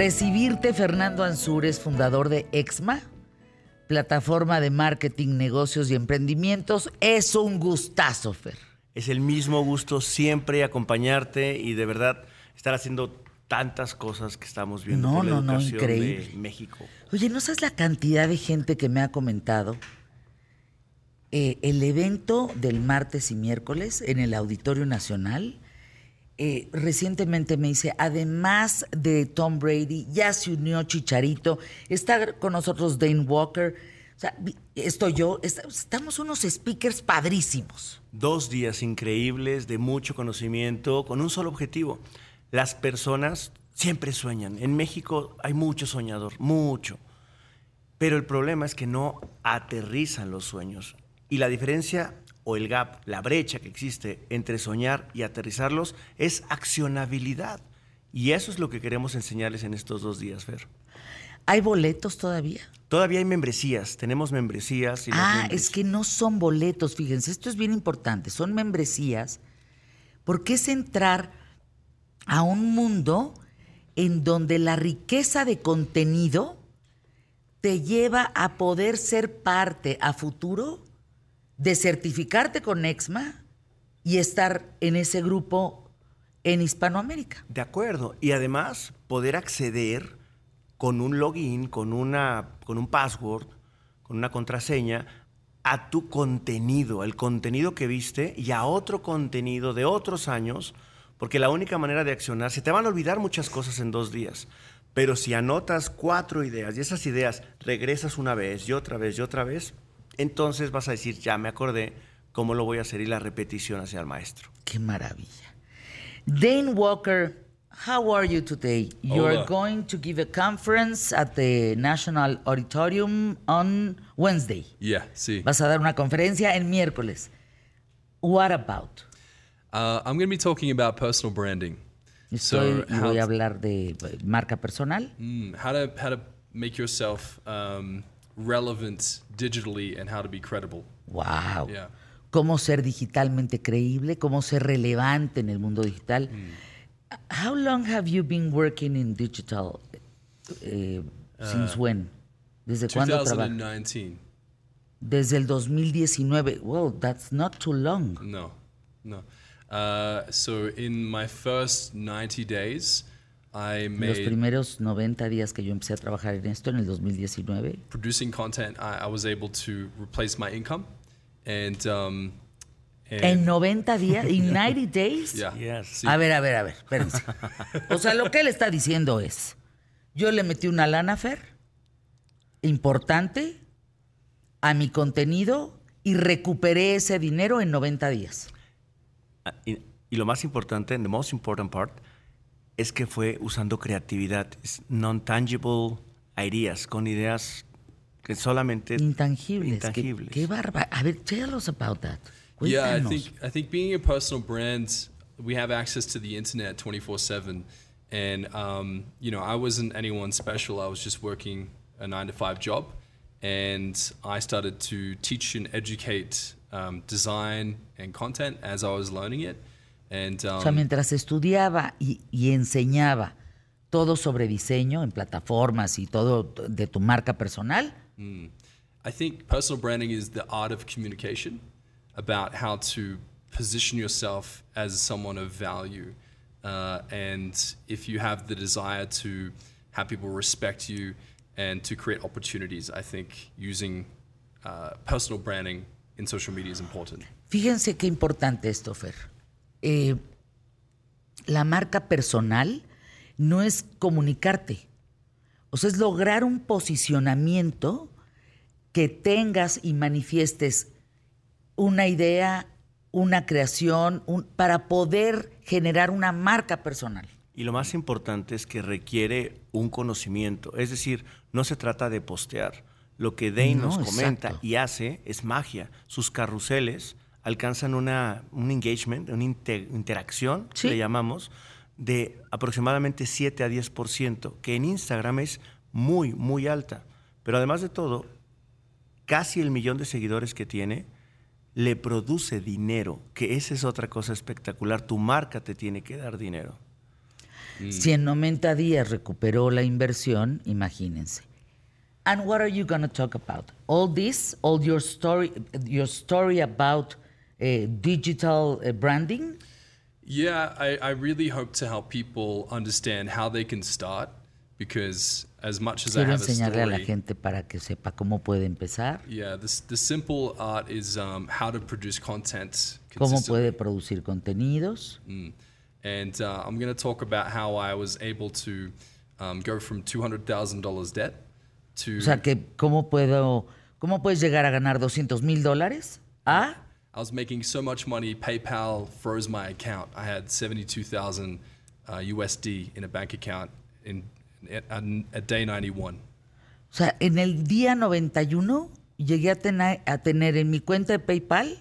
recibirte, Fernando Ansúrez, fundador de Exma, plataforma de marketing, negocios y emprendimientos. Es un gustazo, Fer. Es el mismo gusto siempre acompañarte y de verdad estar haciendo tantas cosas que estamos viendo No, por la no, no, educación increíble. de México. Oye, ¿no sabes la cantidad de gente que me ha comentado? Eh, el evento del martes y miércoles en el Auditorio Nacional, eh, recientemente me dice, además de Tom Brady, ya se unió Chicharito, está con nosotros Dane Walker, o sea, estoy yo, est- estamos unos speakers padrísimos. Dos días increíbles de mucho conocimiento con un solo objetivo. Las personas siempre sueñan. En México hay mucho soñador, mucho. Pero el problema es que no aterrizan los sueños. Y la diferencia o el gap, la brecha que existe entre soñar y aterrizarlos es accionabilidad. Y eso es lo que queremos enseñarles en estos dos días, Fer. ¿Hay boletos todavía? Todavía hay membresías, tenemos membresías. Y Ah, membres- es que no son boletos, fíjense, esto es bien importante, son membresías, porque es entrar a un mundo en donde la riqueza de contenido te lleva a poder ser parte a futuro de certificarte con Exma y estar en ese grupo en Hispanoamérica. De acuerdo. Y además poder acceder con un login, con, una, con un password, con una contraseña, a tu contenido, al contenido que viste y a otro contenido de otros años, porque la única manera de accionar, se te van a olvidar muchas cosas en dos días, pero si anotas cuatro ideas y esas ideas regresas una vez y otra vez y otra vez, entonces vas a decir, ya me acordé cómo lo voy a hacer y la repetición hacia el maestro. Qué maravilla. Dane Walker, how are you today? You're going to give a conference at the National Auditorium on Wednesday. Yeah, sí. Vas a dar una conferencia el miércoles. What about? Uh, I'm going to be talking about personal branding. Estoy, how, voy a hablar de marca personal. mm, how to how to make yourself um, relevant digitally and how to be credible. Wow. Yeah. Cómo ser digitalmente creíble, cómo ser relevante en el mundo digital. Mm. How long have you been working in digital? Eh, since when? ¿Desde cuándo trabajas? 2019. Desde el 2019. Well, that's not too long. No, no. Uh, so in my first 90 days, Los made primeros 90 días que yo empecé a trabajar en esto, en el 2019, producing content. I, I was able to replace my income, and um, and en 90 días, in 90 days. yeah, Yes. sí. A ver, a ver, a ver, espérense. O sea, lo que él está diciendo es, yo le metí una lana, Fer, importante, a mi contenido y recuperé ese dinero en 90 días. Ah, Y, y lo más importante, the most important part, es que fue usando creatividad, non-tangible ideas, con ideas que solamente... Intangibles. Intangibles. qué barba. A ver, tell us about that. Yeah, I think I think being a personal brand, we have access to the internet twenty four seven, and um, you know I wasn't anyone special. I was just working a nine to five job, and I started to teach and educate um, design and content as I was learning it, and um, O sea, mientras estudiaba y, y enseñaba todo sobre diseño en plataformas y todo de tu marca personal, I think personal branding is the art of communication about how to position yourself as someone of value. Uh, and if you have the desire to have people respect you and to create opportunities, I think using uh, personal branding in social media is important. fíjense qué importante esto, Fer. Eh, la marca personal no es comunicarte, o sea, es lograr un posicionamiento que tengas y manifiestes una idea, una creación, un- para poder generar una marca personal. Y lo más importante es que requiere un conocimiento, es decir, no se trata de postear. Lo que Dane No, nos comenta exacto. y hace es magia. Sus carruseles alcanzan una, un engagement, una inte- interacción, Sí. le llamamos, de aproximadamente 7 a 10%, que en Instagram es muy, muy alta. Pero además de todo, casi el millón de seguidores que tiene le produce dinero, que esa es otra cosa espectacular. Tu marca te tiene que dar dinero. Si en 90 días recuperó la inversión, imagínense. And what are you going to talk about? All this, all your story, your story about uh, digital uh, branding? Yeah, I, I really hope to help people understand how they can start because as much as I Quiero have a enseñarle a la gente para que sepa cómo puede empezar, yeah, this, the simple art is um, how to produce content cómo puede producir contenidos. Mm. And uh, I'm going to talk about how I was able to um, go from $200,000 debt to O sea, que cómo puedo, cómo puedes llegar a ganar 200 mil dólares a I was making so much money, PayPal froze my account. I had 72,000 uh, USD in a bank account in at, at day 91. O sea, en el día 91 llegué a tener, a tener en mi cuenta de PayPal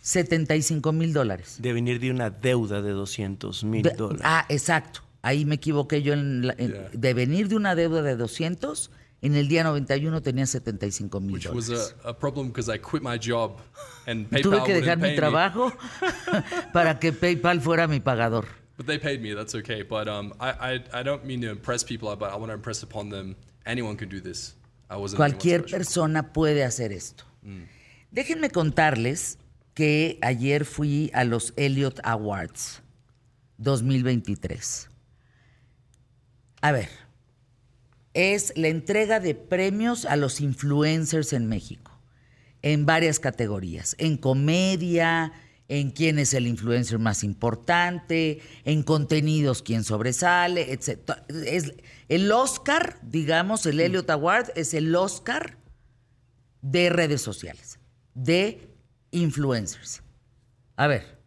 75 mil dólares. De venir de una deuda de 200 mil De- dólares. Ah, exacto. Ahí me equivoqué yo. En la- en- Yeah. De venir de una deuda de 200, en el día 91 tenía 75 mil dólares. a, a problem because I quit my job and PayPal Tuve que dejar mi trabajo para que PayPal fuera mi pagador. But they paid me. That's okay. But um, I, I, I don't mean to impress people, but I want to impress upon them. Anyone can do this. I wasn't Cualquier persona puede hacer esto. Déjenme contarles que ayer fui a los Elliot Awards 2023. A ver, es la entrega de premios a los influencers en México, en varias categorías, en comedia, en quién es el influencer más importante, en contenidos quién sobresale, etc. Es el Oscar, digamos, el Elliot Award es el Oscar de redes sociales, de influencers. A ver,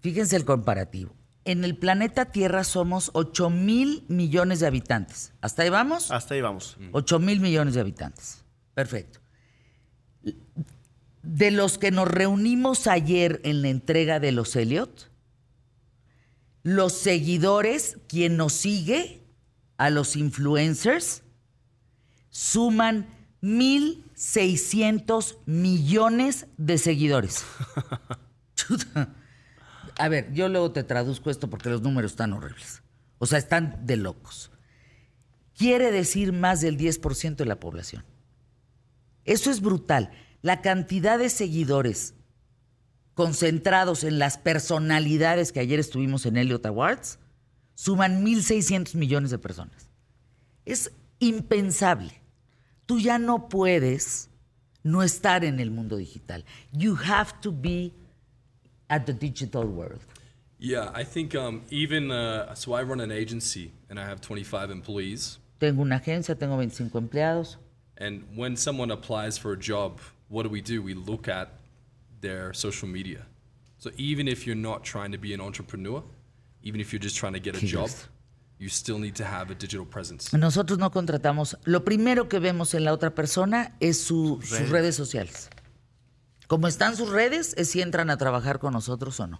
fíjense el comparativo. En el planeta Tierra somos 8 mil millones de habitantes. ¿Hasta ahí vamos? Hasta ahí vamos. 8 mil millones de habitantes. Perfecto. De los que nos reunimos ayer en la entrega de los Elliot, los seguidores, quien nos sigue, a los influencers, suman 1.600 millones de seguidores. Chuta. A ver, yo luego te traduzco esto porque los números están horribles. O sea, están de locos quiere decir más del 10% de la población. Eso es brutal. La cantidad de seguidores concentrados en las personalidades que ayer estuvimos en Elliot Awards suman 1.600 millones de personas. Es impensable. Tú ya no puedes no estar en el mundo digital. You have to be at the digital world. Yeah, I think um, even uh, so. I run an agency and I have 25 employees. Tengo una agencia, tengo 25 empleados. And when someone applies for a job, what do we do? We look at their social media. So even if you're not trying to be an entrepreneur, even if you're just trying to get a job, you still need to have a digital presence. Nosotros no contratamos. Lo primero que vemos en la otra persona es su- sus redes sociales. Como están sus redes, es si entran a trabajar con nosotros o no.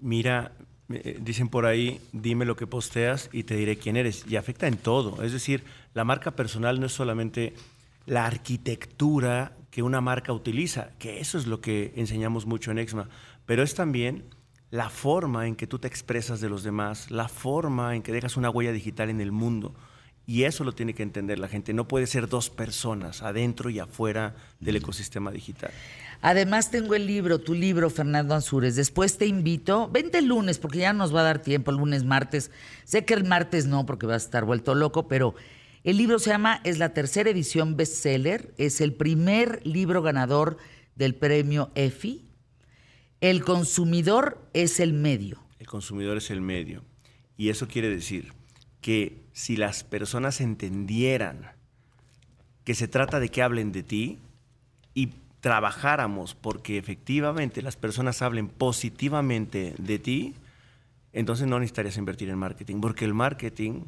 Mira, eh, dicen por ahí, dime lo que posteas y te diré quién eres. Y afecta en todo. Es decir, la marca personal no es solamente la arquitectura que una marca utiliza, que eso es lo que enseñamos mucho en Exma, pero es también la forma en que tú te expresas de los demás, la forma en que dejas una huella digital en el mundo. Y eso lo tiene que entender la gente. No puede ser dos personas, adentro y afuera del ecosistema digital. Además tengo el libro, tu libro, Fernando Ansúrez. Después te invito, vente el lunes, porque ya nos va a dar tiempo, lunes, martes. Sé que el martes no, porque vas a estar vuelto loco, pero el libro se llama, es la tercera edición bestseller, es el primer libro ganador del premio EFI. El consumidor es el medio. El consumidor es el medio. Y eso quiere decir que si las personas entendieran que se trata de que hablen de ti y trabajáramos porque efectivamente las personas hablen positivamente de ti, entonces no necesitarías invertir en marketing, porque el marketing,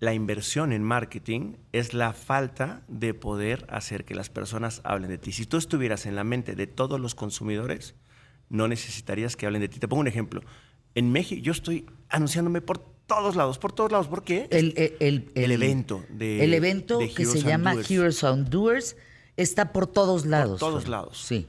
la inversión en marketing es la falta de poder hacer que las personas hablen de ti. Si tú estuvieras en la mente de todos los consumidores, no necesitarías que hablen de ti. Te pongo un ejemplo. En México, yo estoy anunciándome por todos lados, por todos lados. ¿Por qué? El, el- el- El evento de- el evento de que se llama Doers. Heroes and Doers está por todos lados. todos Fer. lados. Sí.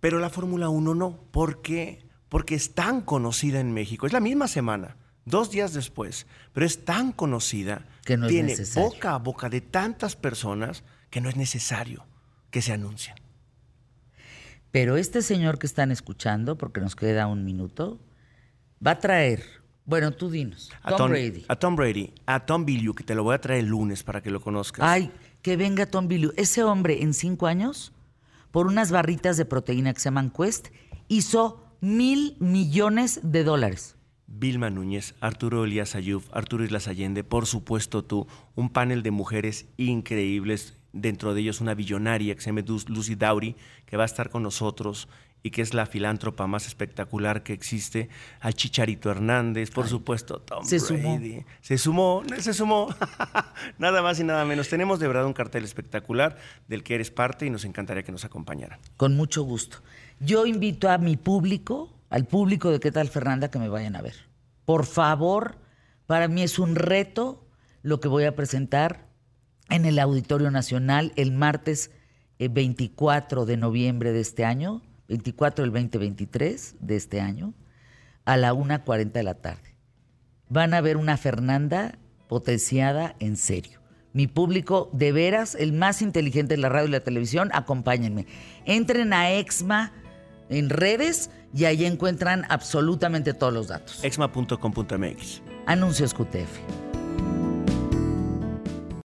Pero la Fórmula 1 no. ¿Por qué? Porque es tan conocida en México. Es la misma semana. dos días después, pero es tan conocida, Que no es tiene necesario. boca a boca de tantas personas que no es necesario que se anuncien. Pero este señor que están escuchando, porque nos queda un minuto, va a traer, bueno, tú dinos, A Tom, Brady. A Tom Brady, a Tom Billieu, que te lo voy a traer el lunes para que lo conozcas. Ay, que venga Tom Billieu. Ese hombre en cinco años, por unas barritas de proteína que se llaman Quest, hizo mil millones de dólares. Vilma Núñez, Arturo Elías Ayuf, Arturo Islas Allende, por supuesto tú, un panel de mujeres increíbles, dentro de ellos una billonaria que se Lucy Dowry, que va a estar con nosotros y que es la filántropa más espectacular que existe, al Chicharito Hernández, por supuesto Tom se sumó. Se sumó, se sumó, nada más y nada menos. Tenemos de verdad un cartel espectacular del que eres parte y nos encantaría que nos acompañaran. Con mucho gusto. Yo invito a mi público, al público de qué tal Fernanda, que me vayan a ver. Por favor, para mí es un reto lo que voy a presentar en el Auditorio Nacional el martes eh, 24 de noviembre de este año, 24 del 2023 de este año, a la 1.40 de la tarde. Van a ver una Fernanda potenciada en serio. Mi público, de veras, el más inteligente de la radio y la televisión, acompáñenme. Entren a Exma en redes y ahí encuentran absolutamente todos los datos. exma.com.mx. Anuncios QTF.